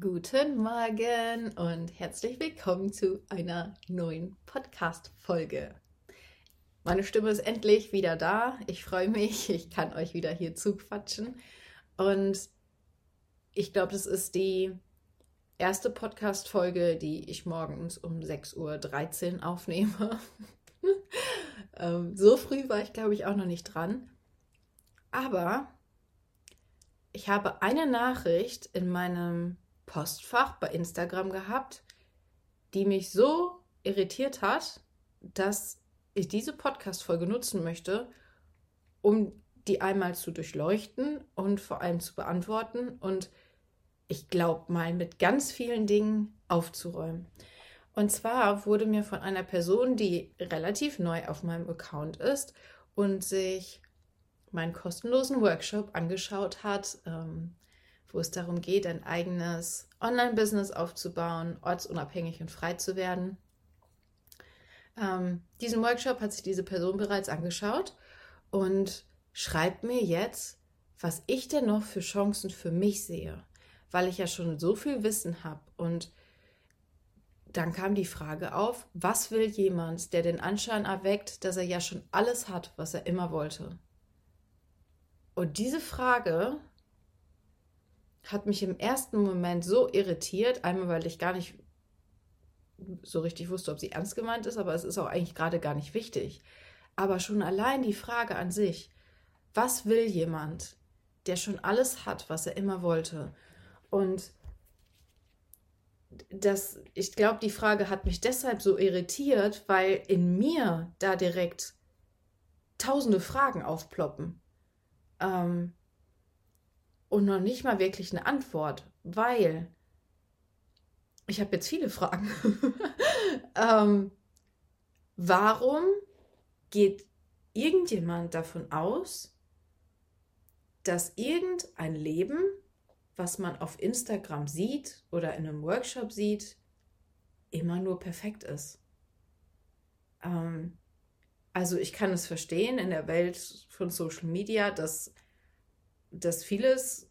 Guten Morgen und herzlich willkommen zu einer neuen Podcast-Folge. Meine Stimme ist endlich wieder da. Ich freue mich, ich kann euch wieder hier zuquatschen. Und ich glaube, das ist die erste Podcast-Folge, die ich morgens um 6.13 Uhr aufnehme. Ähm, so früh war ich, glaube ich, auch noch nicht dran. Aber ich habe eine Nachricht in meinem Postfach bei Instagram gehabt, die mich so irritiert hat, dass ich diese Podcast-Folge nutzen möchte, um die einmal zu durchleuchten und vor allem zu beantworten und ich glaube mal mit ganz vielen Dingen aufzuräumen. Und zwar wurde mir von einer Person, die relativ neu auf meinem Account ist und sich meinen kostenlosen Workshop angeschaut hat, ähm, wo es darum geht, ein eigenes Online-Business aufzubauen, ortsunabhängig und frei zu werden. Ähm, diesen Workshop hat sich diese Person bereits angeschaut und schreibt mir jetzt, was ich denn noch für Chancen für mich sehe, weil ich ja schon so viel Wissen habe. Und dann kam die Frage auf, was will jemand, der den Anschein erweckt, dass er ja schon alles hat, was er immer wollte? Und diese Frage hat mich im ersten Moment so irritiert, einmal weil ich gar nicht so richtig wusste, ob sie ernst gemeint ist, aber es ist auch eigentlich gerade gar nicht wichtig. Aber schon allein die Frage an sich, was will jemand, der schon alles hat, was er immer wollte? Und das, ich glaube, die Frage hat mich deshalb so irritiert, weil in mir da direkt tausende Fragen aufploppen. Ähm, und noch nicht mal wirklich eine Antwort, weil ich habe jetzt viele Fragen. ähm, warum geht irgendjemand davon aus, dass irgendein Leben, was man auf Instagram sieht oder in einem Workshop sieht, immer nur perfekt ist? Ähm, also ich kann es verstehen in der Welt von Social Media, dass dass vieles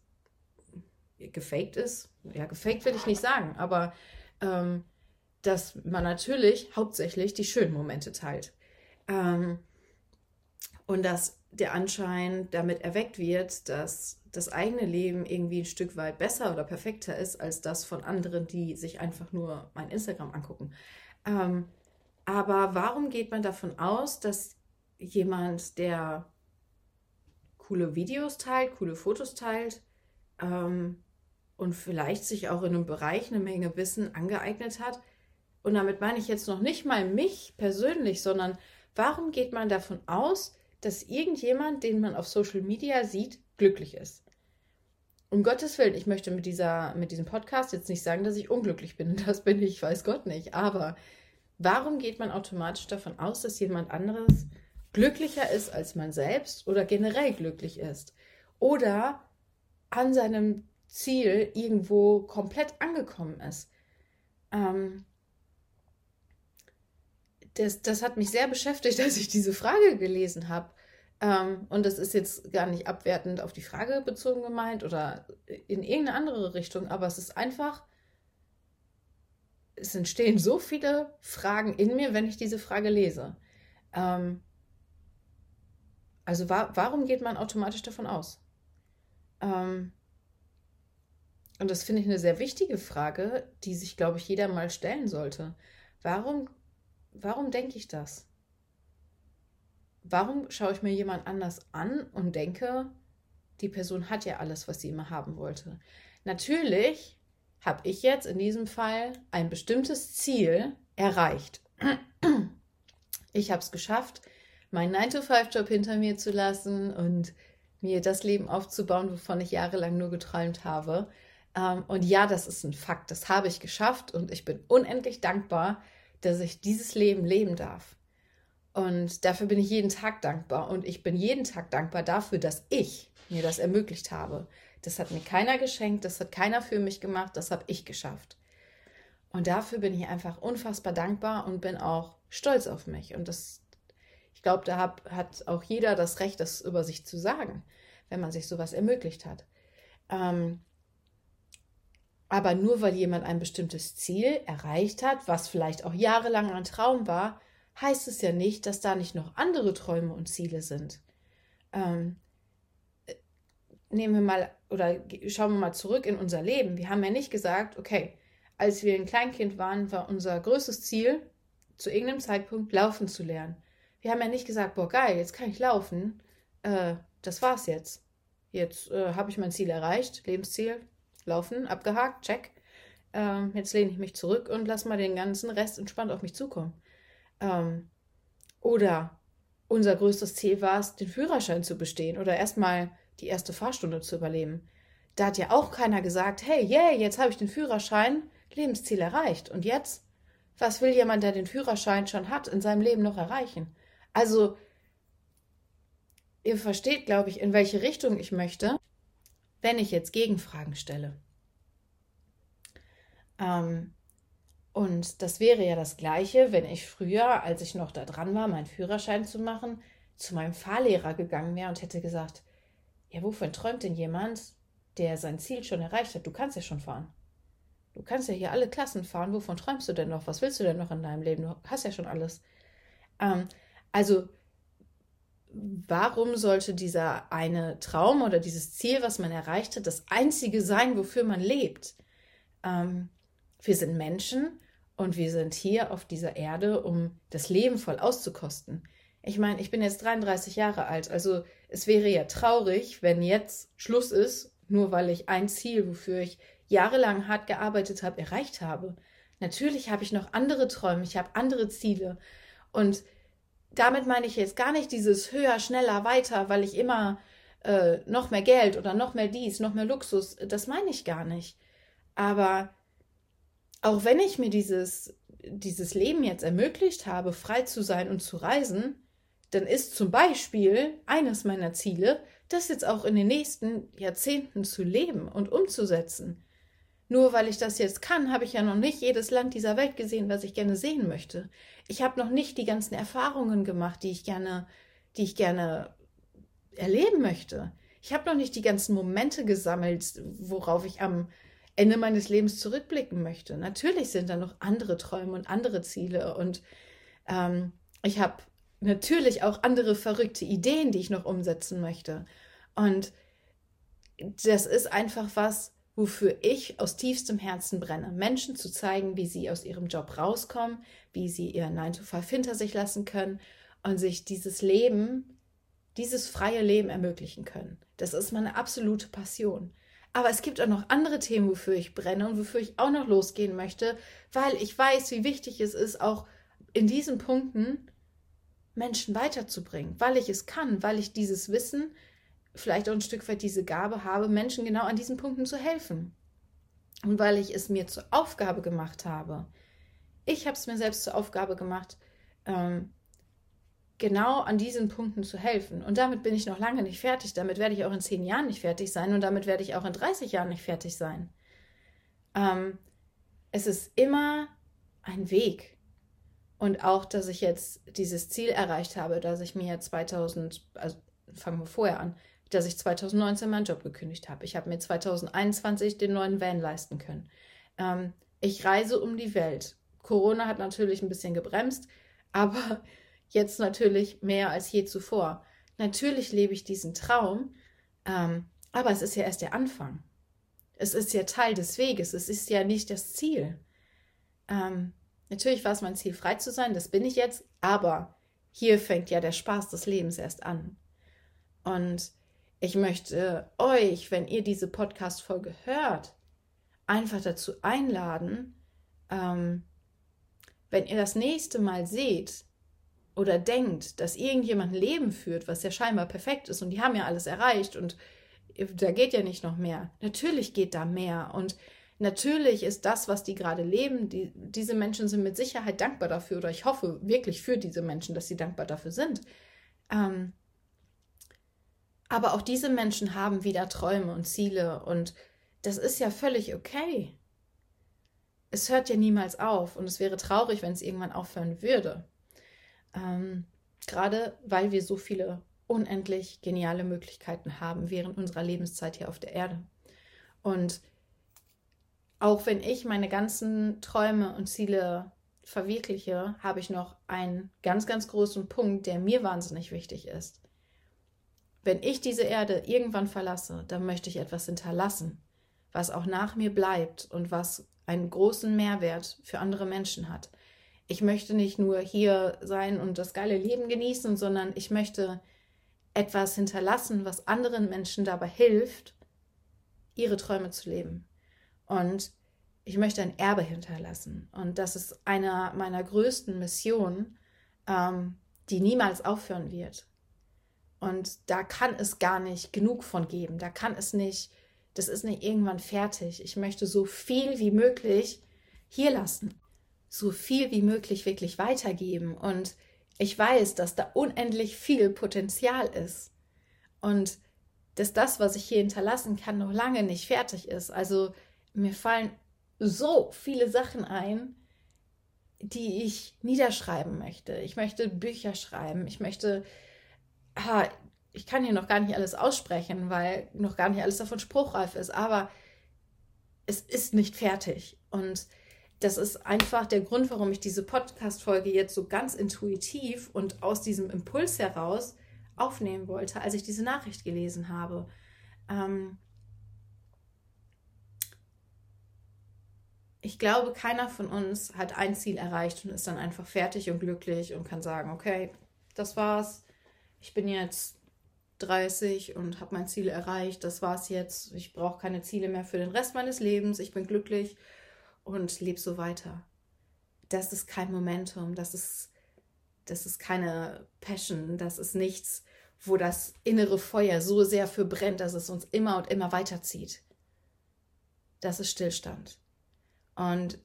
gefaked ist. Ja, gefaked will ich nicht sagen, aber ähm, dass man natürlich hauptsächlich die schönen Momente teilt. Ähm, und dass der Anschein damit erweckt wird, dass das eigene Leben irgendwie ein Stück weit besser oder perfekter ist als das von anderen, die sich einfach nur mein Instagram angucken. Ähm, aber warum geht man davon aus, dass jemand, der coole Videos teilt, coole Fotos teilt ähm, und vielleicht sich auch in einem Bereich eine Menge Wissen angeeignet hat. Und damit meine ich jetzt noch nicht mal mich persönlich, sondern warum geht man davon aus, dass irgendjemand, den man auf Social Media sieht, glücklich ist? Um Gottes Willen, ich möchte mit, dieser, mit diesem Podcast jetzt nicht sagen, dass ich unglücklich bin. Das bin ich, weiß Gott nicht. Aber warum geht man automatisch davon aus, dass jemand anderes glücklicher ist als man selbst oder generell glücklich ist oder an seinem Ziel irgendwo komplett angekommen ist. Ähm, das, das hat mich sehr beschäftigt, als ich diese Frage gelesen habe. Ähm, und das ist jetzt gar nicht abwertend auf die Frage bezogen gemeint oder in irgendeine andere Richtung, aber es ist einfach, es entstehen so viele Fragen in mir, wenn ich diese Frage lese. Ähm, also wa warum geht man automatisch davon aus? Ähm, und das finde ich eine sehr wichtige Frage, die sich, glaube ich, jeder mal stellen sollte. Warum, warum denke ich das? Warum schaue ich mir jemand anders an und denke, die Person hat ja alles, was sie immer haben wollte? Natürlich habe ich jetzt in diesem Fall ein bestimmtes Ziel erreicht. Ich habe es geschafft, meinen 9-to-5-Job hinter mir zu lassen und mir das Leben aufzubauen, wovon ich jahrelang nur geträumt habe. Ähm, und ja, das ist ein Fakt, das habe ich geschafft und ich bin unendlich dankbar, dass ich dieses Leben leben darf. Und dafür bin ich jeden Tag dankbar und ich bin jeden Tag dankbar dafür, dass ich mir das ermöglicht habe. Das hat mir keiner geschenkt, das hat keiner für mich gemacht, das habe ich geschafft. Und dafür bin ich einfach unfassbar dankbar und bin auch stolz auf mich. Und das, glaube, da hab, hat auch jeder das Recht, das über sich zu sagen, wenn man sich sowas ermöglicht hat. Ähm, Aber nur weil jemand ein bestimmtes Ziel erreicht hat, was vielleicht auch jahrelang ein Traum war, heißt es ja nicht, dass da nicht noch andere Träume und Ziele sind. Ähm, äh, nehmen wir mal oder schauen wir mal zurück in unser Leben. Wir haben ja nicht gesagt, okay, als wir ein Kleinkind waren, war unser größtes Ziel, zu irgendeinem Zeitpunkt laufen zu lernen. Wir haben ja nicht gesagt, boah, geil, jetzt kann ich laufen. Äh, das war's jetzt. Jetzt äh, habe ich mein Ziel erreicht, Lebensziel, laufen, abgehakt, check. Ähm, jetzt lehne ich mich zurück und lass mal den ganzen Rest entspannt auf mich zukommen. Ähm, oder unser größtes Ziel war es, den Führerschein zu bestehen oder erstmal die erste Fahrstunde zu überleben. Da hat ja auch keiner gesagt, hey, yeah, jetzt habe ich den Führerschein, Lebensziel erreicht. Und jetzt? Was will jemand, der den Führerschein schon hat, in seinem Leben noch erreichen? Also, ihr versteht, glaube ich, in welche Richtung ich möchte, wenn ich jetzt Gegenfragen stelle. Ähm, und das wäre ja das Gleiche, wenn ich früher, als ich noch da dran war, meinen Führerschein zu machen, zu meinem Fahrlehrer gegangen wäre und hätte gesagt, ja, wovon träumt denn jemand, der sein Ziel schon erreicht hat? Du kannst ja schon fahren. Du kannst ja hier alle Klassen fahren. Wovon träumst du denn noch? Was willst du denn noch in deinem Leben? Du hast ja schon alles. Ähm, also, warum sollte dieser eine Traum oder dieses Ziel, was man erreicht hat, das einzige sein, wofür man lebt? Ähm, wir sind Menschen und wir sind hier auf dieser Erde, um das Leben voll auszukosten. Ich meine, ich bin jetzt 33 Jahre alt, also es wäre ja traurig, wenn jetzt Schluss ist, nur weil ich ein Ziel, wofür ich jahrelang hart gearbeitet habe, erreicht habe. Natürlich habe ich noch andere Träume, ich habe andere Ziele. Und damit meine ich jetzt gar nicht dieses höher, schneller, weiter, weil ich immer äh, noch mehr Geld oder noch mehr dies, noch mehr Luxus, das meine ich gar nicht. Aber auch wenn ich mir dieses, dieses Leben jetzt ermöglicht habe, frei zu sein und zu reisen, dann ist zum Beispiel eines meiner Ziele, das jetzt auch in den nächsten Jahrzehnten zu leben und umzusetzen. Nur weil ich das jetzt kann, habe ich ja noch nicht jedes Land dieser Welt gesehen, was ich gerne sehen möchte. Ich habe noch nicht die ganzen Erfahrungen gemacht, die ich gerne, die ich gerne erleben möchte. Ich habe noch nicht die ganzen Momente gesammelt, worauf ich am Ende meines Lebens zurückblicken möchte. Natürlich sind da noch andere Träume und andere Ziele und ähm, ich habe natürlich auch andere verrückte Ideen, die ich noch umsetzen möchte. Und das ist einfach was, wofür ich aus tiefstem Herzen brenne. Menschen zu zeigen, wie sie aus ihrem Job rauskommen, wie sie ihr 9-to-5 hinter sich lassen können und sich dieses Leben, dieses freie Leben ermöglichen können. Das ist meine absolute Passion. Aber es gibt auch noch andere Themen, wofür ich brenne und wofür ich auch noch losgehen möchte, weil ich weiß, wie wichtig es ist, auch in diesen Punkten Menschen weiterzubringen, weil ich es kann, weil ich dieses Wissen, vielleicht auch ein Stück weit diese Gabe habe, Menschen genau an diesen Punkten zu helfen. Und weil ich es mir zur Aufgabe gemacht habe. Ich habe es mir selbst zur Aufgabe gemacht, ähm, genau an diesen Punkten zu helfen. Und damit bin ich noch lange nicht fertig. Damit werde ich auch in zehn Jahren nicht fertig sein und damit werde ich auch in 30 Jahren nicht fertig sein. Ähm, es ist immer ein Weg. Und auch, dass ich jetzt dieses Ziel erreicht habe, dass ich mir 2000, also fangen wir vorher an, dass ich 2019 meinen Job gekündigt habe. Ich habe mir 2021 den neuen Van leisten können. Ähm, ich reise um die Welt. Corona hat natürlich ein bisschen gebremst, aber jetzt natürlich mehr als je zuvor. Natürlich lebe ich diesen Traum, ähm, aber es ist ja erst der Anfang. Es ist ja Teil des Weges, es ist ja nicht das Ziel. Ähm, natürlich war es mein Ziel, frei zu sein, das bin ich jetzt, aber hier fängt ja der Spaß des Lebens erst an. Und ich möchte euch, wenn ihr diese Podcast-Folge hört, einfach dazu einladen, ähm, wenn ihr das nächste Mal seht, oder denkt, dass irgendjemand ein Leben führt, was ja scheinbar perfekt ist und die haben ja alles erreicht und da geht ja nicht noch mehr. Natürlich geht da mehr und natürlich ist das, was die gerade leben, die, diese Menschen sind mit Sicherheit dankbar dafür oder ich hoffe wirklich für diese Menschen, dass sie dankbar dafür sind. Ähm, aber auch diese Menschen haben wieder Träume und Ziele und das ist ja völlig okay. Es hört ja niemals auf und es wäre traurig, wenn es irgendwann aufhören würde. Ähm, gerade weil wir so viele unendlich geniale Möglichkeiten haben während unserer Lebenszeit hier auf der Erde. Und auch wenn ich meine ganzen Träume und Ziele verwirkliche, habe ich noch einen ganz, ganz großen Punkt, der mir wahnsinnig wichtig ist. Wenn ich diese Erde irgendwann verlasse, dann möchte ich etwas hinterlassen, was auch nach mir bleibt und was einen großen Mehrwert für andere Menschen hat. Ich möchte nicht nur hier sein und das geile Leben genießen, sondern ich möchte etwas hinterlassen, was anderen Menschen dabei hilft, ihre Träume zu leben. Und ich möchte ein Erbe hinterlassen. Und das ist eine meiner größten Missionen, ähm, die niemals aufhören wird. Und da kann es gar nicht genug von geben. Da kann es nicht, das ist nicht irgendwann fertig. Ich möchte so viel wie möglich hier lassen. So viel wie möglich wirklich weitergeben. Und ich weiß, dass da unendlich viel Potenzial ist. Und dass das, was ich hier hinterlassen kann, noch lange nicht fertig ist. Also mir fallen so viele Sachen ein, die ich niederschreiben möchte. Ich möchte Bücher schreiben. Ich möchte, ich kann hier noch gar nicht alles aussprechen, weil noch gar nicht alles davon spruchreif ist, aber es ist nicht fertig. Und das ist einfach der Grund, warum ich diese Podcast-Folge jetzt so ganz intuitiv und aus diesem Impuls heraus aufnehmen wollte, als ich diese Nachricht gelesen habe. Ähm, ich glaube, keiner von uns hat ein Ziel erreicht und ist dann einfach fertig und glücklich und kann sagen, okay, das war's. Ich bin jetzt 30 und habe mein Ziel erreicht. Das war's jetzt. Ich brauche keine Ziele mehr für den Rest meines Lebens. Ich bin glücklich und lebe so weiter. Das ist kein Momentum. Das ist, das ist keine Passion. Das ist nichts, wo das innere Feuer so sehr für brennt, dass es uns immer und immer weiterzieht. Das ist Stillstand. Und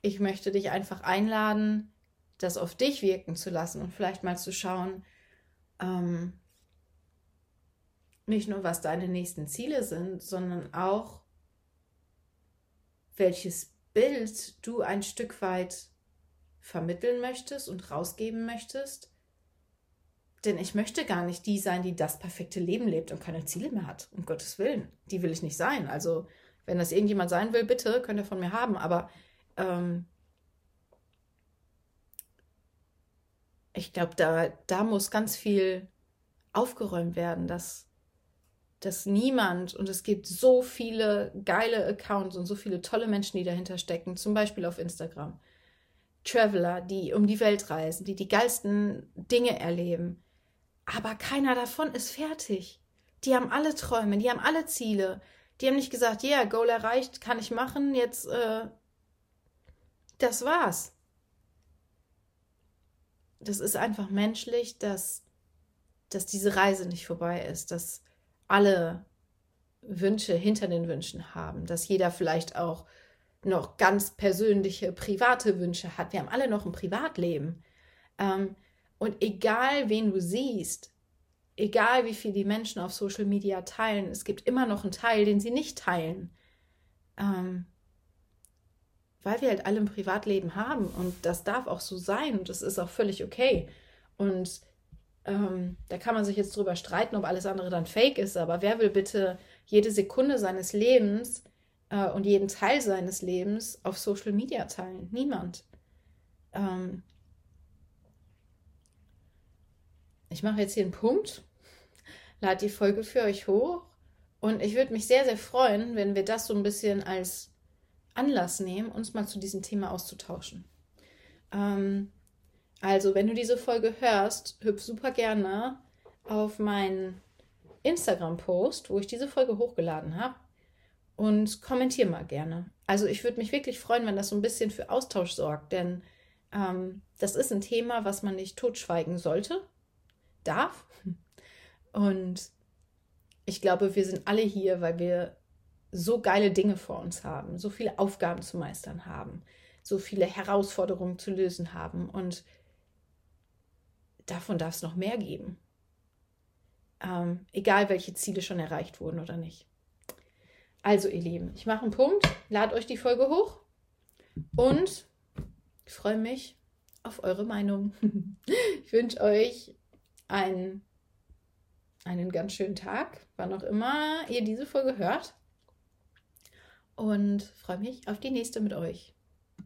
ich möchte dich einfach einladen, das auf dich wirken zu lassen und vielleicht mal zu schauen, ähm, nicht nur was deine nächsten Ziele sind, sondern auch, welches Bild du ein Stück weit vermitteln möchtest und rausgeben möchtest. Denn ich möchte gar nicht die sein, die das perfekte Leben lebt und keine Ziele mehr hat. Um Gottes Willen. Die will ich nicht sein. Also wenn das irgendjemand sein will, bitte, könnt ihr von mir haben. Aber ähm, ich glaube, da, da muss ganz viel aufgeräumt werden, dass, dass niemand, und es gibt so viele geile Accounts und so viele tolle Menschen, die dahinter stecken, zum Beispiel auf Instagram. Traveler, die um die Welt reisen, die die geilsten Dinge erleben. Aber keiner davon ist fertig. Die haben alle Träume, die haben alle Ziele, die haben nicht gesagt, ja, yeah, Goal erreicht, kann ich machen, jetzt, äh, das war's. Das ist einfach menschlich, dass, dass diese Reise nicht vorbei ist, dass alle Wünsche hinter den Wünschen haben, dass jeder vielleicht auch noch ganz persönliche, private Wünsche hat. Wir haben alle noch ein Privatleben. Ähm, und egal, wen du siehst, egal wie viel die Menschen auf Social Media teilen, es gibt immer noch einen Teil, den sie nicht teilen. Ähm, weil wir halt alle ein Privatleben haben und das darf auch so sein und das ist auch völlig okay. Und ähm, da kann man sich jetzt drüber streiten, ob alles andere dann fake ist, aber wer will bitte jede Sekunde seines Lebens äh, und jeden Teil seines Lebens auf Social Media teilen? Niemand. Ähm, ich mache jetzt hier einen Punkt, lade die Folge für euch hoch und ich würde mich sehr, sehr freuen, wenn wir das so ein bisschen als Anlass nehmen, uns mal zu diesem Thema auszutauschen. Ähm, also, wenn du diese Folge hörst, hüpf super gerne auf meinen Instagram-Post, wo ich diese Folge hochgeladen habe und kommentier mal gerne. Also ich würde mich wirklich freuen, wenn das so ein bisschen für Austausch sorgt, denn ähm, das ist ein Thema, was man nicht totschweigen sollte darf. Und ich glaube, wir sind alle hier, weil wir so geile Dinge vor uns haben, so viele Aufgaben zu meistern haben, so viele Herausforderungen zu lösen haben. Und davon darf es noch mehr geben. Ähm, egal, welche Ziele schon erreicht wurden oder nicht. Also, ihr Lieben, ich mache einen Punkt, lade euch die Folge hoch und freue mich auf eure Meinung. ich wünsche euch einen, einen ganz schönen Tag, wann auch immer ihr diese Folge hört. Und freue mich auf die nächste mit euch.